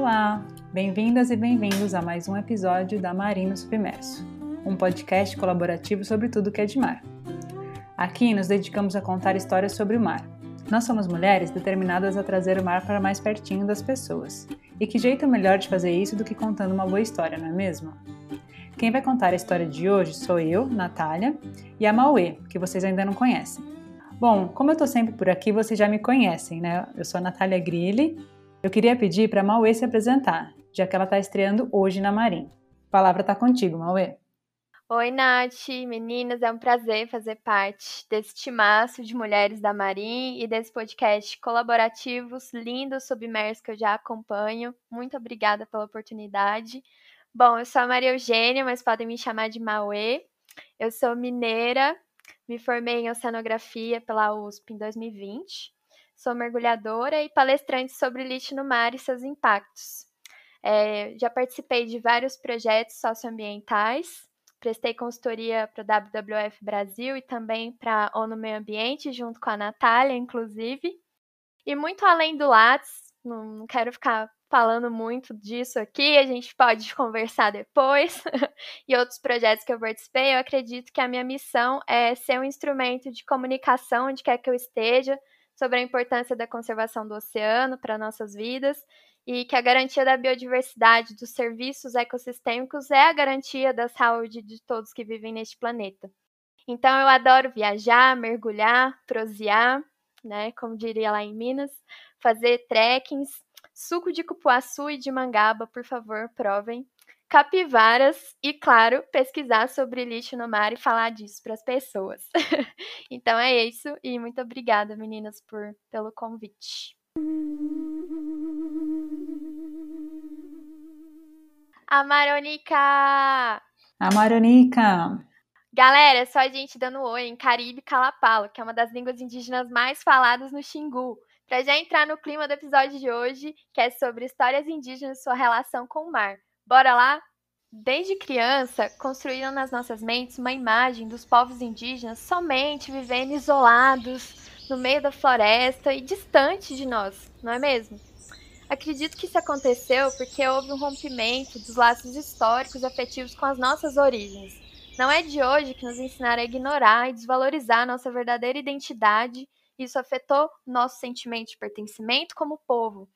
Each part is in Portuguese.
Olá, bem-vindas e bem-vindos a mais um episódio da Marino Submerso, um podcast colaborativo sobre tudo que é de mar. Aqui nos dedicamos a contar histórias sobre o mar. Nós somos mulheres determinadas a trazer o mar para mais pertinho das pessoas. E que jeito melhor de fazer isso do que contando uma boa história, não é mesmo? Quem vai contar a história de hoje sou eu, Natália, e a Mauê, que vocês ainda não conhecem. Bom, como eu tô sempre por aqui, vocês já me conhecem, né? Eu sou a Natália Grilli eu queria pedir para Mauê se apresentar, já que ela está estreando hoje na Marim. A palavra está contigo, Mauê. Oi, Nath, meninas, é um prazer fazer parte desse timaço de mulheres da Marim e desse podcast colaborativos lindos, submersos que eu já acompanho. Muito obrigada pela oportunidade. Bom, eu sou a Maria Eugênia, mas podem me chamar de Mauê. Eu sou mineira, me formei em oceanografia pela USP em 2020 Sou mergulhadora e palestrante sobre lixo no mar e seus impactos. É, já participei de vários projetos socioambientais, prestei consultoria para o WWF Brasil e também para a ONU Meio Ambiente, junto com a Natália, inclusive. E muito além do Lattes, não quero ficar falando muito disso aqui, a gente pode conversar depois. e outros projetos que eu participei, eu acredito que a minha missão é ser um instrumento de comunicação onde quer que eu esteja, sobre a importância da conservação do oceano para nossas vidas e que a garantia da biodiversidade dos serviços ecossistêmicos é a garantia da saúde de todos que vivem neste planeta. Então eu adoro viajar, mergulhar, prosear, né, como diria lá em Minas, fazer trekkings, suco de cupuaçu e de mangaba, por favor, provem capivaras e, claro, pesquisar sobre lixo no mar e falar disso para as pessoas. então é isso e muito obrigada, meninas, por pelo convite. Amaronica! Amaronica! Galera, é só a gente dando oi em Caribe Calapalo, que é uma das línguas indígenas mais faladas no Xingu. Para já entrar no clima do episódio de hoje, que é sobre histórias indígenas e sua relação com o mar. Bora lá? Desde criança, construíram nas nossas mentes uma imagem dos povos indígenas somente vivendo isolados no meio da floresta e distante de nós, não é mesmo? Acredito que isso aconteceu porque houve um rompimento dos laços históricos afetivos com as nossas origens. Não é de hoje que nos ensinaram a ignorar e desvalorizar nossa verdadeira identidade. Isso afetou nosso sentimento de pertencimento como povo.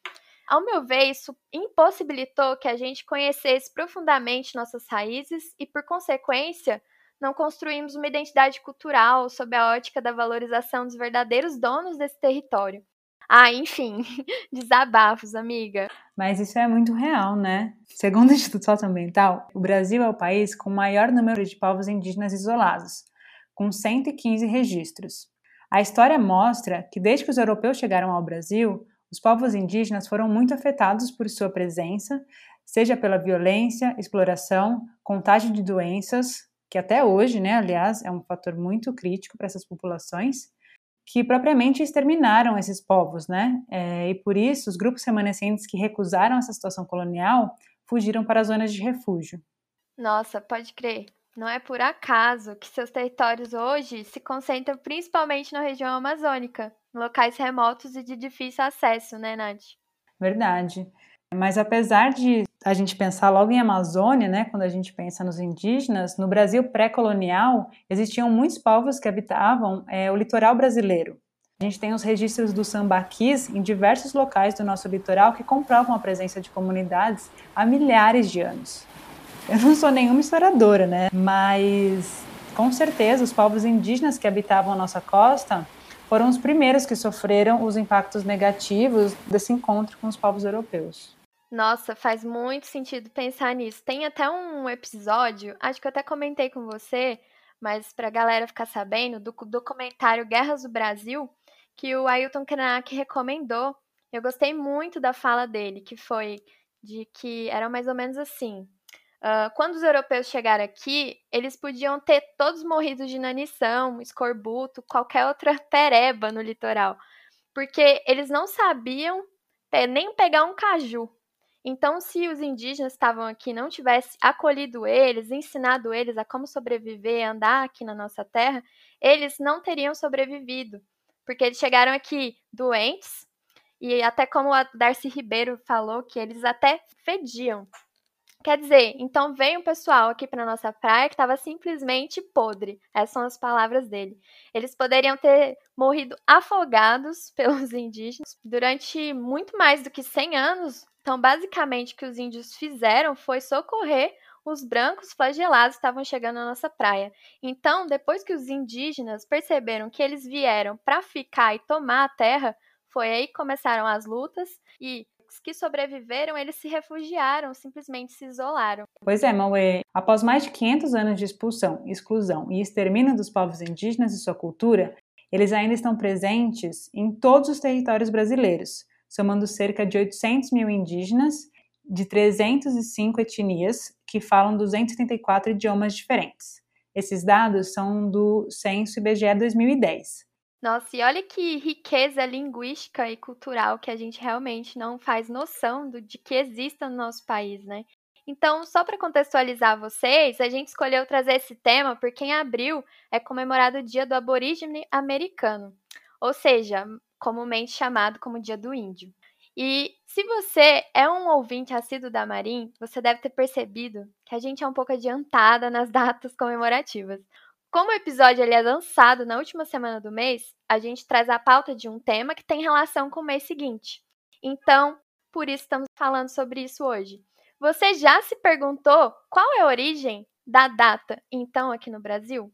Ao meu ver, isso impossibilitou que a gente conhecesse profundamente nossas raízes e, por consequência, não construímos uma identidade cultural sob a ótica da valorização dos verdadeiros donos desse território. Ah, enfim, desabafos, amiga. Mas isso é muito real, né? Segundo o Instituto Socioambiental, o Brasil é o país com o maior número de povos indígenas isolados, com 115 registros. A história mostra que desde que os europeus chegaram ao Brasil, os povos indígenas foram muito afetados por sua presença, seja pela violência, exploração, contágio de doenças, que até hoje, né, aliás, é um fator muito crítico para essas populações, que propriamente exterminaram esses povos, né? É, e por isso, os grupos remanescentes que recusaram essa situação colonial fugiram para as zonas de refúgio. Nossa, pode crer. Não é por acaso que seus territórios hoje se concentram principalmente na região amazônica locais remotos e de difícil acesso, né, Nath? Verdade. Mas apesar de a gente pensar logo em Amazônia, né, quando a gente pensa nos indígenas, no Brasil pré-colonial existiam muitos povos que habitavam é, o litoral brasileiro. A gente tem os registros dos sambaquis em diversos locais do nosso litoral que comprovam a presença de comunidades há milhares de anos. Eu não sou nenhuma historiadora, né? Mas com certeza os povos indígenas que habitavam a nossa costa foram os primeiros que sofreram os impactos negativos desse encontro com os povos europeus. Nossa, faz muito sentido pensar nisso. Tem até um episódio, acho que eu até comentei com você, mas para a galera ficar sabendo, do documentário Guerras do Brasil, que o Ailton Krenak recomendou. Eu gostei muito da fala dele, que foi de que era mais ou menos assim: Uh, quando os europeus chegaram aqui, eles podiam ter todos morrido de inanição, escorbuto, qualquer outra pereba no litoral, porque eles não sabiam nem pegar um caju. Então, se os indígenas estavam aqui não tivessem acolhido eles, ensinado eles a como sobreviver, andar aqui na nossa terra, eles não teriam sobrevivido, porque eles chegaram aqui doentes E até como a Darcy Ribeiro falou, que eles até fediam. Quer dizer, então veio um pessoal aqui para nossa praia que estava simplesmente podre. Essas são as palavras dele. Eles poderiam ter morrido afogados pelos indígenas durante muito mais do que 100 anos. Então, basicamente, o que os índios fizeram foi socorrer os brancos flagelados que estavam chegando na nossa praia. Então, depois que os indígenas perceberam que eles vieram para ficar e tomar a terra, foi aí que começaram as lutas e os que sobreviveram, eles se refugiaram, simplesmente se isolaram. Pois é, Mauê. Após mais de 500 anos de expulsão, exclusão e extermínio dos povos indígenas e sua cultura, eles ainda estão presentes em todos os territórios brasileiros, somando cerca de 800 mil indígenas de 305 etnias que falam 234 idiomas diferentes. Esses dados são do Censo IBGE 2010. Nossa, e olha que riqueza linguística e cultural que a gente realmente não faz noção do, de que exista no nosso país, né? Então, só para contextualizar vocês, a gente escolheu trazer esse tema porque em abril é comemorado o Dia do Aborígene Americano, ou seja, comumente chamado como Dia do Índio. E se você é um ouvinte assíduo da Marim, você deve ter percebido que a gente é um pouco adiantada nas datas comemorativas. Como o episódio ele é lançado na última semana do mês, a gente traz a pauta de um tema que tem relação com o mês seguinte. Então, por isso estamos falando sobre isso hoje. Você já se perguntou qual é a origem da data, então, aqui no Brasil?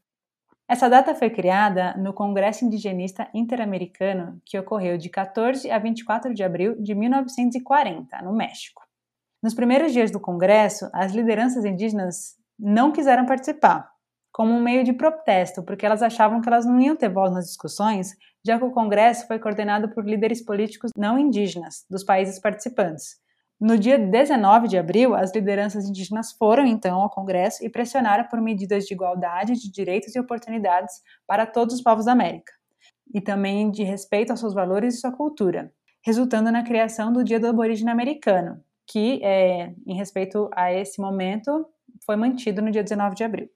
Essa data foi criada no Congresso Indigenista Interamericano, que ocorreu de 14 a 24 de abril de 1940, no México. Nos primeiros dias do Congresso, as lideranças indígenas não quiseram participar, como um meio de protesto, porque elas achavam que elas não iam ter voz nas discussões, já que o Congresso foi coordenado por líderes políticos não indígenas dos países participantes. No dia 19 de abril, as lideranças indígenas foram então ao Congresso e pressionaram por medidas de igualdade de direitos e oportunidades para todos os povos da América, e também de respeito aos seus valores e sua cultura, resultando na criação do Dia do Aborígene Americano, que, é, em respeito a esse momento, foi mantido no dia 19 de abril.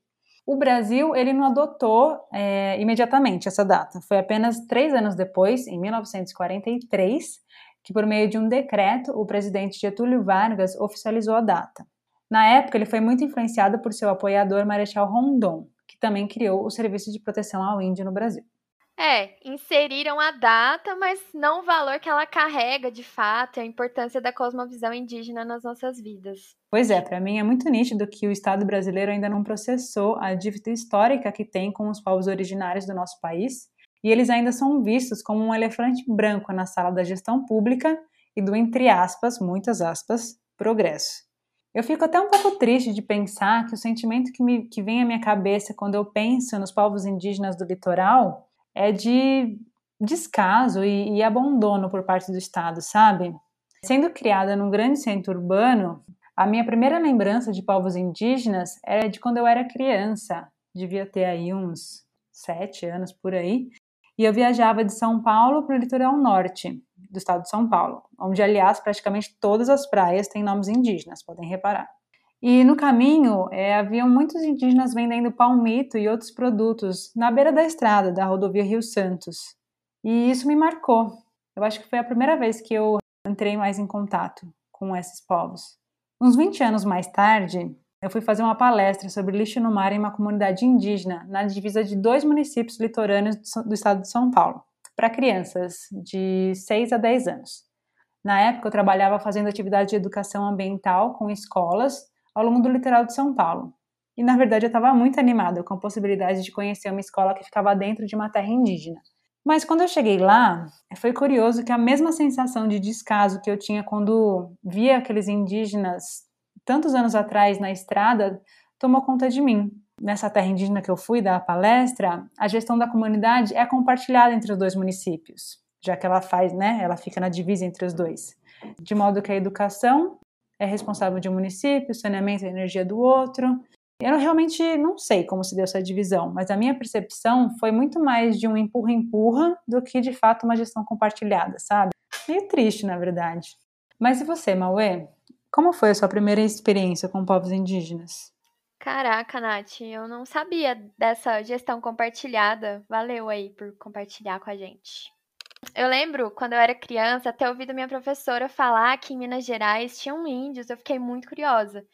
O Brasil ele não adotou é, imediatamente essa data. Foi apenas três anos depois, em 1943, que por meio de um decreto o presidente Getúlio Vargas oficializou a data. Na época, ele foi muito influenciado por seu apoiador Marechal Rondon, que também criou o Serviço de Proteção ao Índio no Brasil. É, inseriram a data, mas não o valor que ela carrega de fato a importância da cosmovisão indígena nas nossas vidas. Pois é, para mim é muito nítido que o Estado brasileiro ainda não processou a dívida histórica que tem com os povos originários do nosso país, e eles ainda são vistos como um elefante branco na sala da gestão pública e do, entre aspas, muitas aspas, progresso. Eu fico até um pouco triste de pensar que o sentimento que, me, que vem à minha cabeça quando eu penso nos povos indígenas do litoral é de descaso e, e abandono por parte do Estado, sabe? Sendo criada num grande centro urbano, a minha primeira lembrança de povos indígenas é de quando eu era criança, devia ter aí uns sete anos por aí, e eu viajava de São Paulo para o litoral norte do estado de São Paulo, onde, aliás, praticamente todas as praias têm nomes indígenas, podem reparar. E no caminho, é, haviam muitos indígenas vendendo palmito e outros produtos na beira da estrada da rodovia Rio Santos. E isso me marcou. Eu acho que foi a primeira vez que eu entrei mais em contato com esses povos. Uns 20 anos mais tarde, eu fui fazer uma palestra sobre lixo no mar em uma comunidade indígena na divisa de dois municípios litorâneos do estado de São Paulo, para crianças de 6 a 10 anos. Na época, eu trabalhava fazendo atividade de educação ambiental com escolas ao longo do litoral de São Paulo. E na verdade eu estava muito animada com a possibilidade de conhecer uma escola que ficava dentro de uma terra indígena. Mas quando eu cheguei lá, foi curioso que a mesma sensação de descaso que eu tinha quando via aqueles indígenas tantos anos atrás na estrada tomou conta de mim. Nessa terra indígena que eu fui dar a palestra, a gestão da comunidade é compartilhada entre os dois municípios, já que ela faz, né, ela fica na divisa entre os dois. De modo que a educação é responsável de um município, saneamento e energia do outro. Eu realmente não sei como se deu essa divisão, mas a minha percepção foi muito mais de um empurra-empurra do que de fato uma gestão compartilhada, sabe? Meio triste, na verdade. Mas e você, Mauê? Como foi a sua primeira experiência com povos indígenas? Caraca, Nath, eu não sabia dessa gestão compartilhada. Valeu aí por compartilhar com a gente. Eu lembro quando eu era criança, até ouvido minha professora falar que em Minas Gerais tinham índios, eu fiquei muito curiosa.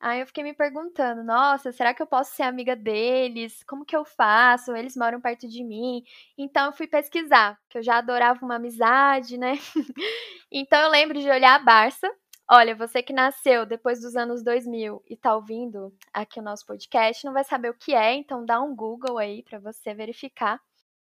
Aí eu fiquei me perguntando, nossa, será que eu posso ser amiga deles? Como que eu faço? Eles moram perto de mim. Então eu fui pesquisar, que eu já adorava uma amizade, né? então eu lembro de olhar a Barça. Olha, você que nasceu depois dos anos 2000 e tá ouvindo aqui o nosso podcast, não vai saber o que é, então dá um Google aí para você verificar.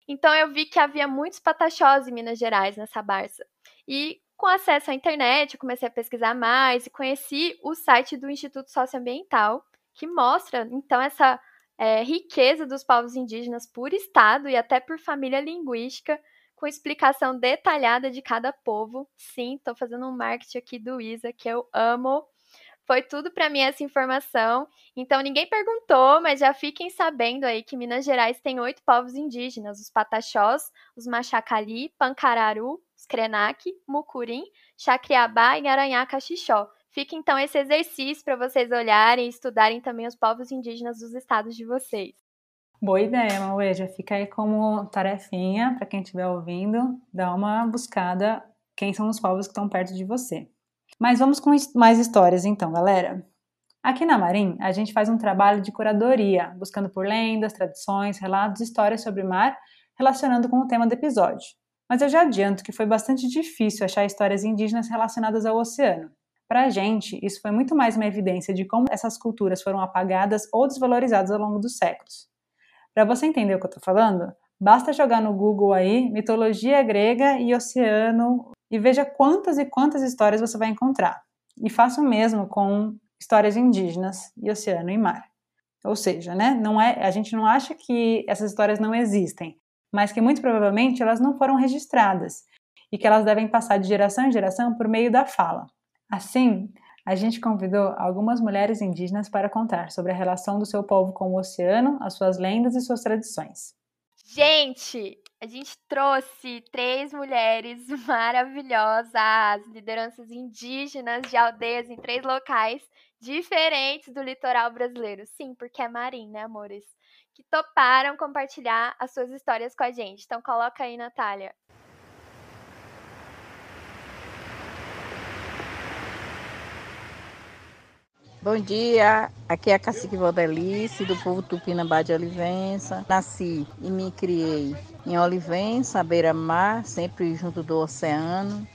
Então eu vi que havia muitos pataxós em Minas Gerais nessa Barça. E com acesso à internet, eu comecei a pesquisar mais e conheci o site do Instituto Socioambiental, que mostra, então, essa é, riqueza dos povos indígenas por estado e até por família linguística, com explicação detalhada de cada povo. Sim, estou fazendo um marketing aqui do Isa, que eu amo. Foi tudo para mim essa informação. Então ninguém perguntou, mas já fiquem sabendo aí que Minas Gerais tem oito povos indígenas: os Pataxós, os Machacali, Pancararu, os Krenak, Mucurim, Chacriabá e Aranhá-Caxixó. Fica então esse exercício para vocês olharem e estudarem também os povos indígenas dos estados de vocês. Boa ideia, Mauê. Já fica aí como tarefinha para quem estiver ouvindo, dar uma buscada quem são os povos que estão perto de você. Mas vamos com mais histórias então, galera. Aqui na Marim, a gente faz um trabalho de curadoria, buscando por lendas, tradições, relatos e histórias sobre mar, relacionando com o tema do episódio. Mas eu já adianto que foi bastante difícil achar histórias indígenas relacionadas ao oceano. Para a gente, isso foi muito mais uma evidência de como essas culturas foram apagadas ou desvalorizadas ao longo dos séculos. Para você entender o que eu estou falando, basta jogar no Google aí mitologia grega e oceano e veja quantas e quantas histórias você vai encontrar. E faça o mesmo com histórias indígenas e oceano e mar. Ou seja, né, não é, a gente não acha que essas histórias não existem, mas que muito provavelmente elas não foram registradas e que elas devem passar de geração em geração por meio da fala. Assim, a gente convidou algumas mulheres indígenas para contar sobre a relação do seu povo com o oceano, as suas lendas e suas tradições. Gente, a gente trouxe três mulheres maravilhosas, lideranças indígenas de aldeias em três locais diferentes do litoral brasileiro. Sim, porque é marim, né, amores? Que toparam compartilhar as suas histórias com a gente. Então coloca aí, Natália. Bom dia, aqui é a Cacique Valdelice, do povo Tupinambá de Olivença. Nasci e me criei em Olivença, beira-mar, sempre junto do oceano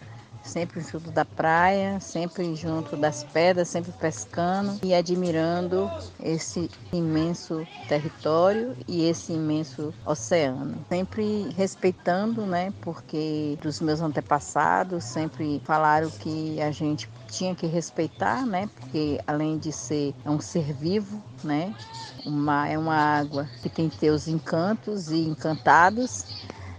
sempre junto da praia, sempre junto das pedras, sempre pescando e admirando esse imenso território e esse imenso oceano. Sempre respeitando, né? Porque dos meus antepassados sempre falaram que a gente tinha que respeitar, né? Porque além de ser um ser vivo, né? Uma, é uma água que tem seus encantos e encantados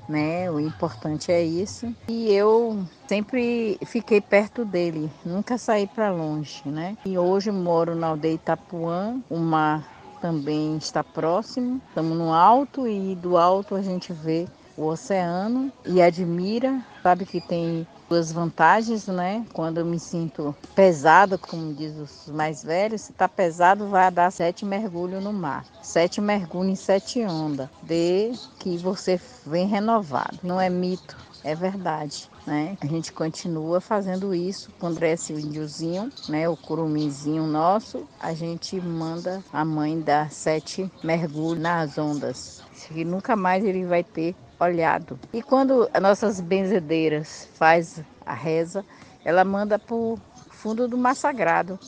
né? O importante é isso. E eu sempre fiquei perto dele, nunca saí para longe, né? E hoje moro na aldeia Itapuã, o mar também está próximo. Estamos no alto e do alto a gente vê o oceano e admira, sabe que tem duas vantagens, né? Quando eu me sinto pesada, como diz os mais velhos, se tá pesado, vai dar sete mergulhos no mar. Sete mergulhos em sete ondas. De que você vem renovado. Não é mito, é verdade. Né? A gente continua fazendo isso cresce o índiozinho, né? O curuminzinho nosso, a gente manda a mãe dar sete mergulhos nas ondas. Que nunca mais ele vai ter olhado. E quando as nossas benzedeiras faz a reza, ela manda para o fundo do mar sagrado,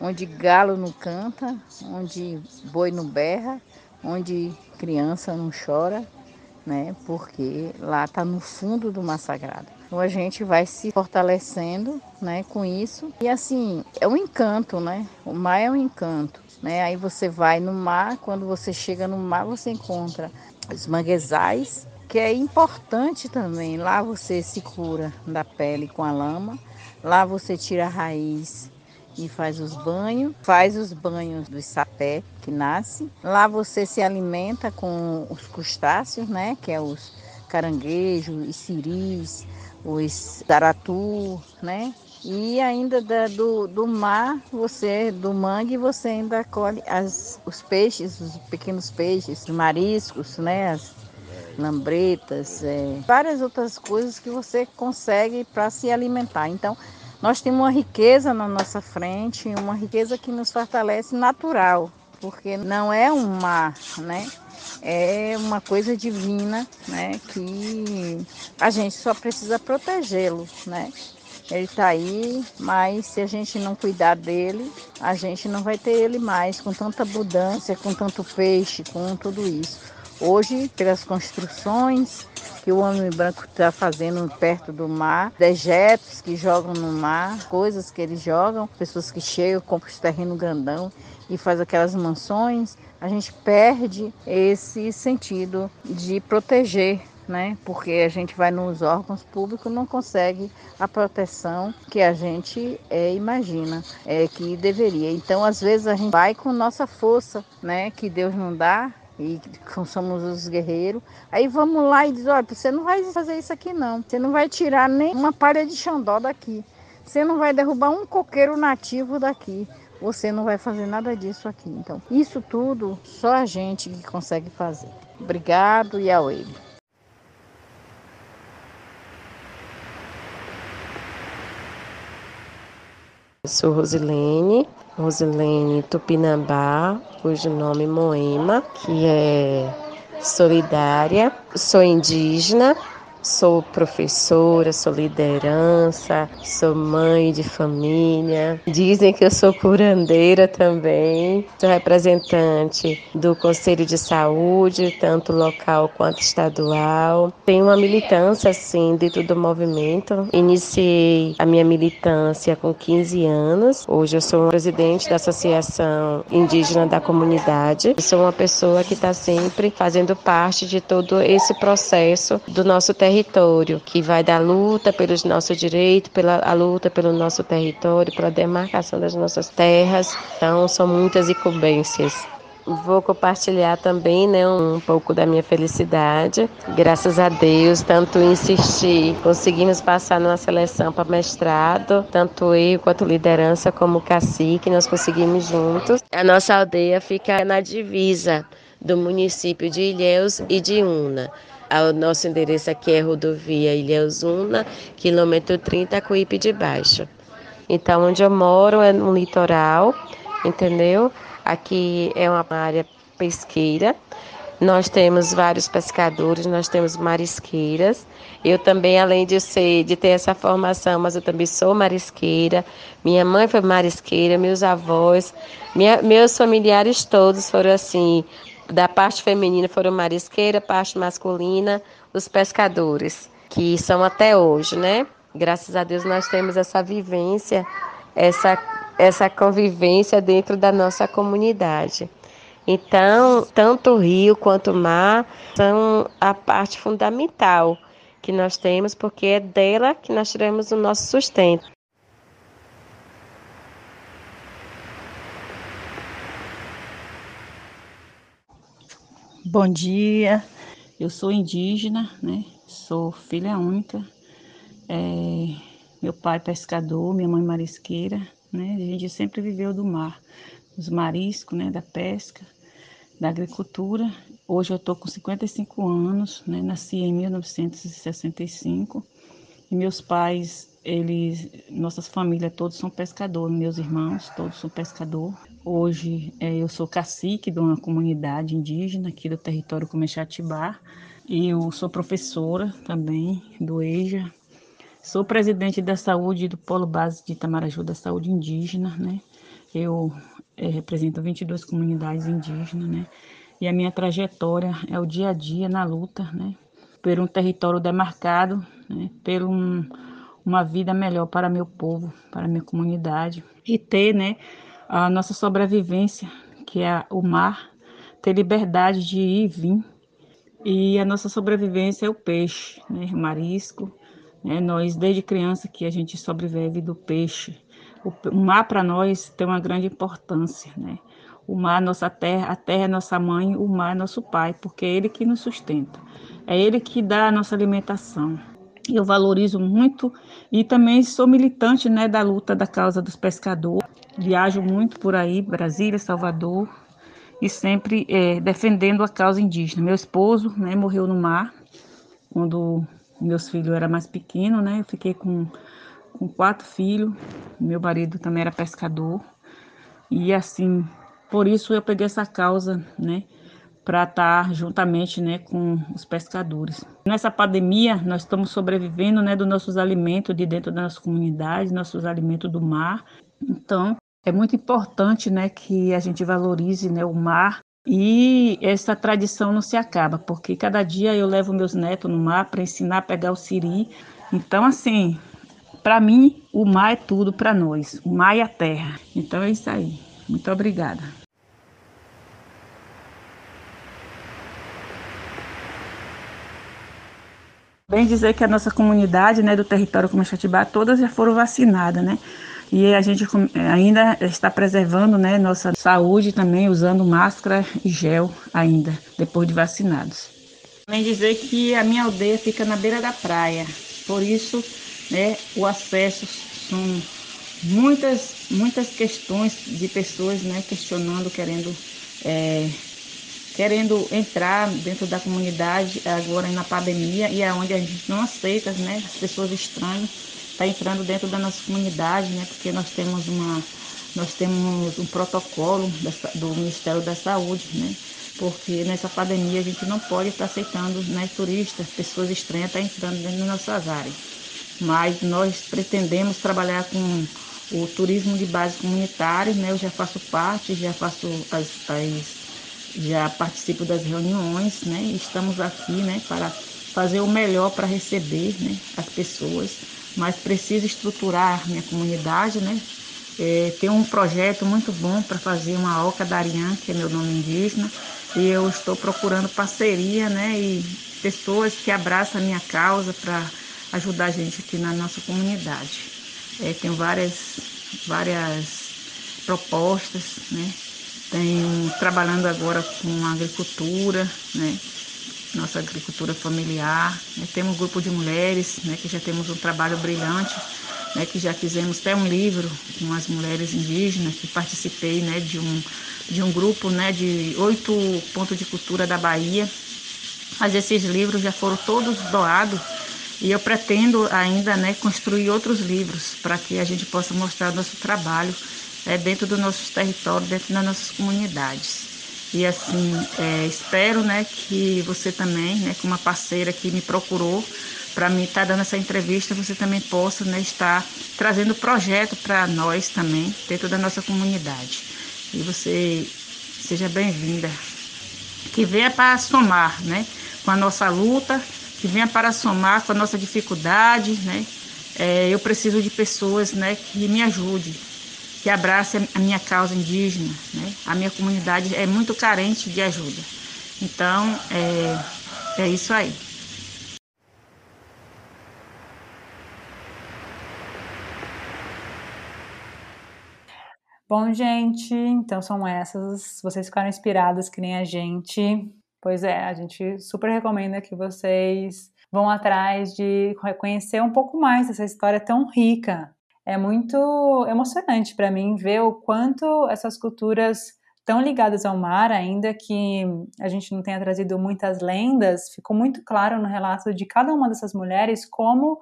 onde galo não canta, onde boi não berra, onde criança não chora, né? Porque lá está no fundo do mar sagrado. Então a gente vai se fortalecendo, né, com isso. E assim, é um encanto, né? O mar é um encanto, né? Aí você vai no mar, quando você chega no mar, você encontra os manguezais, que é importante também. Lá você se cura da pele com a lama, lá você tira a raiz e faz os banhos, faz os banhos do sapé que nasce. Lá você se alimenta com os crustáceos, né, que é os caranguejos, os siris, os taratu, né? E ainda da, do, do mar, você, do mangue, você ainda colhe as, os peixes, os pequenos peixes, os mariscos, né? As, lambretas, é, várias outras coisas que você consegue para se alimentar. Então, nós temos uma riqueza na nossa frente, uma riqueza que nos fortalece natural, porque não é um mar, né? É uma coisa divina, né? Que a gente só precisa protegê-lo, né? Ele está aí, mas se a gente não cuidar dele, a gente não vai ter ele mais com tanta abundância, com tanto peixe, com tudo isso. Hoje, pelas construções que o homem branco está fazendo perto do mar, dejetos que jogam no mar, coisas que eles jogam, pessoas que chegam, compram esse terreno grandão e faz aquelas mansões, a gente perde esse sentido de proteger né? Porque a gente vai nos órgãos públicos não consegue a proteção que a gente é, imagina é, que deveria. Então, às vezes a gente vai com nossa força, né? Que Deus não dá e somos os guerreiros. Aí vamos lá e diz, olha, você não vai fazer isso aqui não. Você não vai tirar nem uma palha de xandó daqui. Você não vai derrubar um coqueiro nativo daqui. Você não vai fazer nada disso aqui. Então, isso tudo só a gente que consegue fazer. Obrigado ele. Sou Rosilene, Rosilene Tupinambá, cujo nome é Moema, que é solidária. Sou indígena, Sou professora, sou liderança, sou mãe de família. Dizem que eu sou curandeira também. Sou representante do Conselho de Saúde, tanto local quanto estadual. Tenho uma militância, assim, dentro do movimento. Iniciei a minha militância com 15 anos. Hoje eu sou presidente da Associação Indígena da Comunidade. Sou uma pessoa que está sempre fazendo parte de todo esse processo do nosso território território, que vai da luta pelos nossos direitos, pela a luta pelo nosso território, pela demarcação das nossas terras. Então, são muitas incumbências. Vou compartilhar também né, um pouco da minha felicidade. Graças a Deus, tanto insistir, conseguimos passar numa seleção para mestrado, tanto eu quanto liderança como cacique, nós conseguimos juntos. A nossa aldeia fica na divisa do município de Ilhéus e de Una. O nosso endereço aqui é rodovia Ilhausuna, quilômetro 30, Coípe de Baixo. Então, onde eu moro é no litoral, entendeu? Aqui é uma área pesqueira. Nós temos vários pescadores, nós temos marisqueiras. Eu também, além de ser, de ter essa formação, mas eu também sou marisqueira. Minha mãe foi marisqueira, meus avós, minha, meus familiares todos foram assim, da parte feminina foram marisqueira, parte masculina, os pescadores, que são até hoje, né? Graças a Deus nós temos essa vivência, essa, essa convivência dentro da nossa comunidade. Então, tanto o rio quanto o mar são a parte fundamental que nós temos, porque é dela que nós tiramos o nosso sustento. Bom dia, eu sou indígena, né? Sou filha única. É, meu pai pescador, minha mãe marisqueira, né? A gente sempre viveu do mar, dos mariscos, né? Da pesca, da agricultura. Hoje eu estou com 55 anos, né? Nasci em 1965 e meus pais, eles, nossas famílias todos são pescadores, meus irmãos todos são pescadores. Hoje é, eu sou cacique de uma comunidade indígena aqui do território Comexatibá eu sou professora também do EJA. Sou presidente da saúde do Polo Base de Itamaraju da Saúde Indígena, né? Eu é, represento 22 comunidades indígenas, né? E a minha trajetória é o dia a dia na luta, né? Por um território demarcado, né? Por um, uma vida melhor para meu povo, para minha comunidade e ter, né? A nossa sobrevivência, que é o mar, ter liberdade de ir e vir. E a nossa sobrevivência é o peixe, né? marisco. Né? Nós, desde criança, que a gente sobrevive do peixe. O, mar, para nós, tem uma grande importância. Né? O mar, nossa terra, a terra é nossa mãe, o mar é nosso pai, porque é ele que nos sustenta. É ele que dá a nossa alimentação. Eu valorizo muito e também sou militante né, da luta da causa dos pescadores. Viajo muito por aí, Brasília, Salvador, e sempre é, defendendo a causa indígena. Meu esposo né, morreu no mar quando meus filhos eram mais pequenos, né? Eu fiquei com, com quatro filhos, meu marido também era pescador, e assim, por isso eu peguei essa causa, né? Para estar juntamente né, com os pescadores. Nessa pandemia, nós estamos sobrevivendo né, dos nossos alimentos de dentro da nossa comunidade, nossos alimentos do mar. Então, é muito importante né, que a gente valorize né, o mar e essa tradição não se acaba, porque cada dia eu levo meus netos no mar para ensinar a pegar o siri. Então, assim, para mim, o mar é tudo para nós, o mar e a terra. Então é isso aí. Muito obrigada. Bem dizer que a nossa comunidade né, do território Comexatibá, todas já foram vacinadas, né? E a gente ainda está preservando né, nossa saúde também, usando máscara e gel ainda, depois de vacinados. Também dizer que a minha aldeia fica na beira da praia, por isso né, o acesso são muitas, muitas questões de pessoas né, questionando, querendo, é, querendo entrar dentro da comunidade agora na pandemia e é onde a gente não aceita né, as pessoas estranhas está entrando dentro da nossa comunidade, né? Porque nós temos uma nós temos um protocolo do Ministério da Saúde, né? Porque nessa pandemia a gente não pode estar aceitando né, turistas, pessoas estranhas estar entrando dentro das nossas áreas. Mas nós pretendemos trabalhar com o turismo de base comunitária, né? Eu já faço parte, já faço as, as já participo das reuniões, né? Estamos aqui, né, para fazer o melhor para receber, né, as pessoas mas preciso estruturar minha comunidade, né? É, tem um projeto muito bom para fazer uma Oca Darian, que é meu nome indígena, e eu estou procurando parceria, né? E pessoas que abraçam a minha causa para ajudar a gente aqui na nossa comunidade. É, tenho várias, várias propostas, né? Tenho trabalhando agora com agricultura, né? nossa agricultura familiar. Né? Temos um grupo de mulheres, né, que já temos um trabalho brilhante, né, que já fizemos até um livro com as mulheres indígenas, que participei né, de, um, de um grupo né, de oito pontos de cultura da Bahia. Mas esses livros já foram todos doados e eu pretendo ainda né, construir outros livros para que a gente possa mostrar nosso trabalho é, dentro dos nossos territórios, dentro das nossas comunidades. E assim, é, espero né, que você também, né, como uma parceira que me procurou para mim estar tá dando essa entrevista, você também possa né, estar trazendo projeto para nós também, dentro da nossa comunidade. E você seja bem-vinda. Que venha para somar né, com a nossa luta, que venha para somar com a nossa dificuldade. Né? É, eu preciso de pessoas né, que me ajudem que abrace a minha causa indígena. Né? A minha comunidade é muito carente de ajuda. Então, é, é isso aí. Bom, gente, então são essas. Vocês ficaram inspiradas que nem a gente. Pois é, a gente super recomenda que vocês vão atrás de reconhecer um pouco mais essa história tão rica é muito emocionante para mim ver o quanto essas culturas tão ligadas ao mar, ainda que a gente não tenha trazido muitas lendas, ficou muito claro no relato de cada uma dessas mulheres como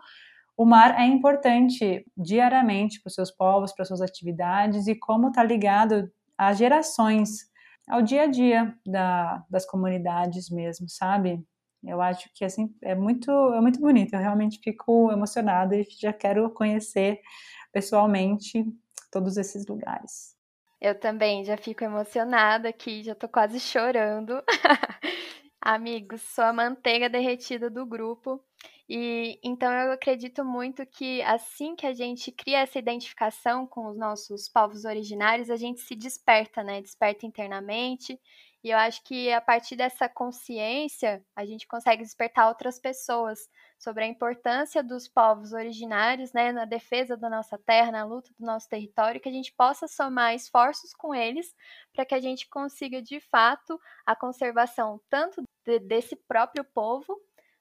o mar é importante diariamente para os seus povos, para suas atividades e como está ligado às gerações, ao dia a dia da, das comunidades mesmo, sabe? Eu acho que assim é muito é muito bonito. Eu realmente fico emocionada e já quero conhecer pessoalmente todos esses lugares. Eu também já fico emocionada aqui, já tô quase chorando. Amigos, sou a manteiga derretida do grupo. E então eu acredito muito que assim que a gente cria essa identificação com os nossos povos originários, a gente se desperta, né? Desperta internamente e eu acho que a partir dessa consciência, a gente consegue despertar outras pessoas sobre a importância dos povos originários, né, na defesa da nossa terra, na luta do nosso território, que a gente possa somar esforços com eles para que a gente consiga de fato a conservação tanto de, desse próprio povo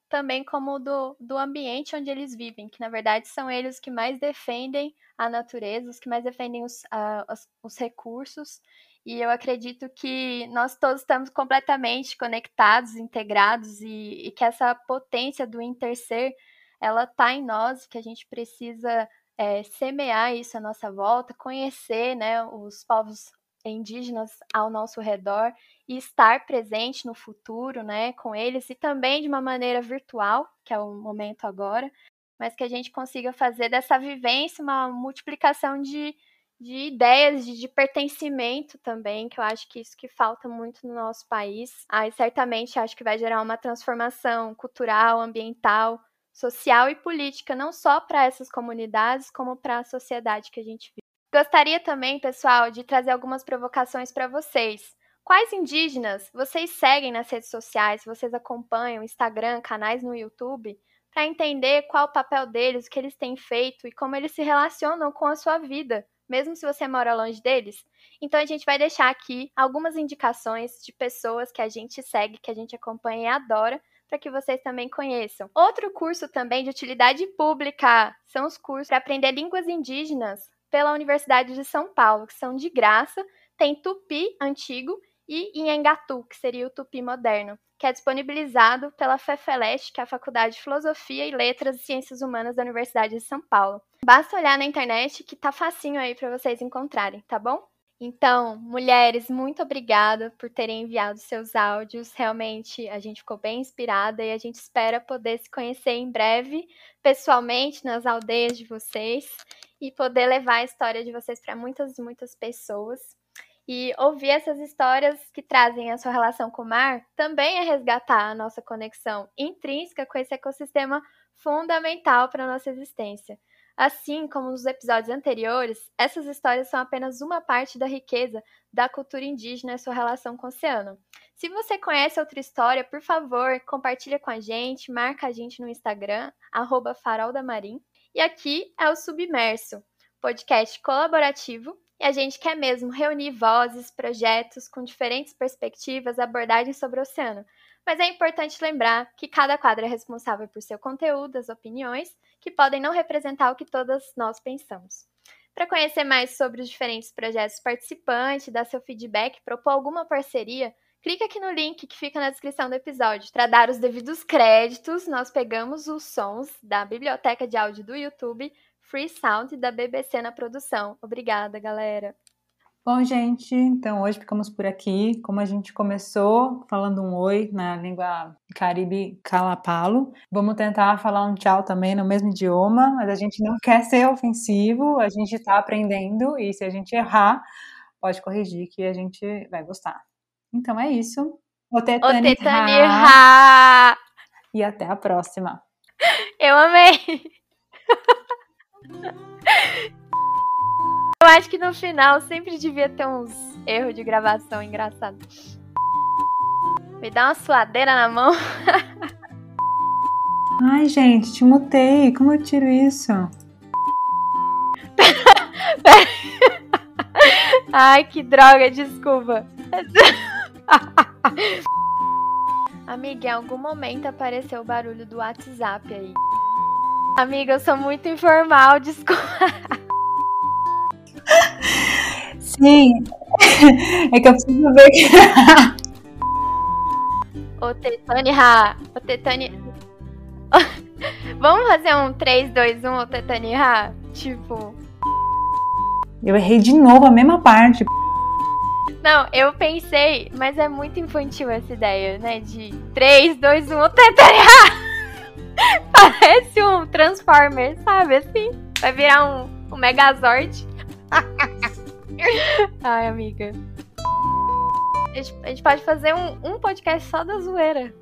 também como do, do ambiente onde eles vivem, que na verdade são eles que mais defendem a natureza, os que mais defendem os, uh, os, os recursos. E eu acredito que nós todos estamos completamente conectados, integrados, e, e que essa potência do interser, ela está em nós, que a gente precisa é, semear isso à nossa volta, conhecer né, os povos indígenas ao nosso redor e estar presente no futuro, né, com eles e também de uma maneira virtual, que é o momento agora, mas que a gente consiga fazer dessa vivência uma multiplicação de, de ideias, de, de pertencimento também, que eu acho que isso que falta muito no nosso país. Aí certamente acho que vai gerar uma transformação cultural, ambiental, social e política, não só para essas comunidades, como para a sociedade que a gente vive. Gostaria também, pessoal, de trazer algumas provocações para vocês. Quais indígenas vocês seguem nas redes sociais, vocês acompanham Instagram, canais no YouTube, para entender qual o papel deles, o que eles têm feito e como eles se relacionam com a sua vida, mesmo se você mora longe deles? Então a gente vai deixar aqui algumas indicações de pessoas que a gente segue, que a gente acompanha e adora, para que vocês também conheçam. Outro curso também de utilidade pública são os cursos para aprender línguas indígenas pela Universidade de São Paulo, que são de graça. Tem Tupi antigo e Inhangatu, que seria o Tupi moderno, que é disponibilizado pela FEFELEST, que é a Faculdade de Filosofia e Letras e Ciências Humanas da Universidade de São Paulo. Basta olhar na internet que tá facinho aí para vocês encontrarem, tá bom? Então, mulheres, muito obrigada por terem enviado seus áudios. Realmente a gente ficou bem inspirada e a gente espera poder se conhecer em breve, pessoalmente, nas aldeias de vocês e poder levar a história de vocês para muitas, muitas pessoas. E ouvir essas histórias que trazem a sua relação com o mar também é resgatar a nossa conexão intrínseca com esse ecossistema fundamental para a nossa existência. Assim como nos episódios anteriores, essas histórias são apenas uma parte da riqueza da cultura indígena e sua relação com o oceano. Se você conhece outra história, por favor, compartilha com a gente, marca a gente no Instagram, @faroldamarim. E aqui é o Submerso, podcast colaborativo, e a gente quer mesmo reunir vozes, projetos com diferentes perspectivas, abordagens sobre o oceano. Mas é importante lembrar que cada quadro é responsável por seu conteúdo, as opiniões que podem não representar o que todas nós pensamos. Para conhecer mais sobre os diferentes projetos participantes, dar seu feedback, propor alguma parceria, clique aqui no link que fica na descrição do episódio. Para dar os devidos créditos, nós pegamos os sons da biblioteca de áudio do YouTube, Free Sound da BBC na produção. Obrigada, galera! Bom, gente, então hoje ficamos por aqui. Como a gente começou falando um oi na língua caribe calapalo, vamos tentar falar um tchau também no mesmo idioma, mas a gente não quer ser ofensivo, a gente está aprendendo e se a gente errar, pode corrigir que a gente vai gostar. Então é isso. Otetani E até a próxima. Eu amei! Eu acho que no final sempre devia ter uns erros de gravação engraçados. Me dá uma suadeira na mão. Ai, gente, te mutei. Como eu tiro isso? Ai, que droga, desculpa. Amiga, em algum momento apareceu o barulho do WhatsApp aí. Amiga, eu sou muito informal, desculpa. Sim. É que eu preciso ver que. o Tetani Ha. O Tetani. Vamos fazer um 3, 2, 1, o Tetani Ha? Tipo. Eu errei de novo a mesma parte. Não, eu pensei, mas é muito infantil essa ideia, né? De 3, 2, 1, o Tetani Ha! Parece um Transformer, sabe? Assim. Vai virar um, um Megazord. Ai, amiga. A gente, a gente pode fazer um, um podcast só da zoeira.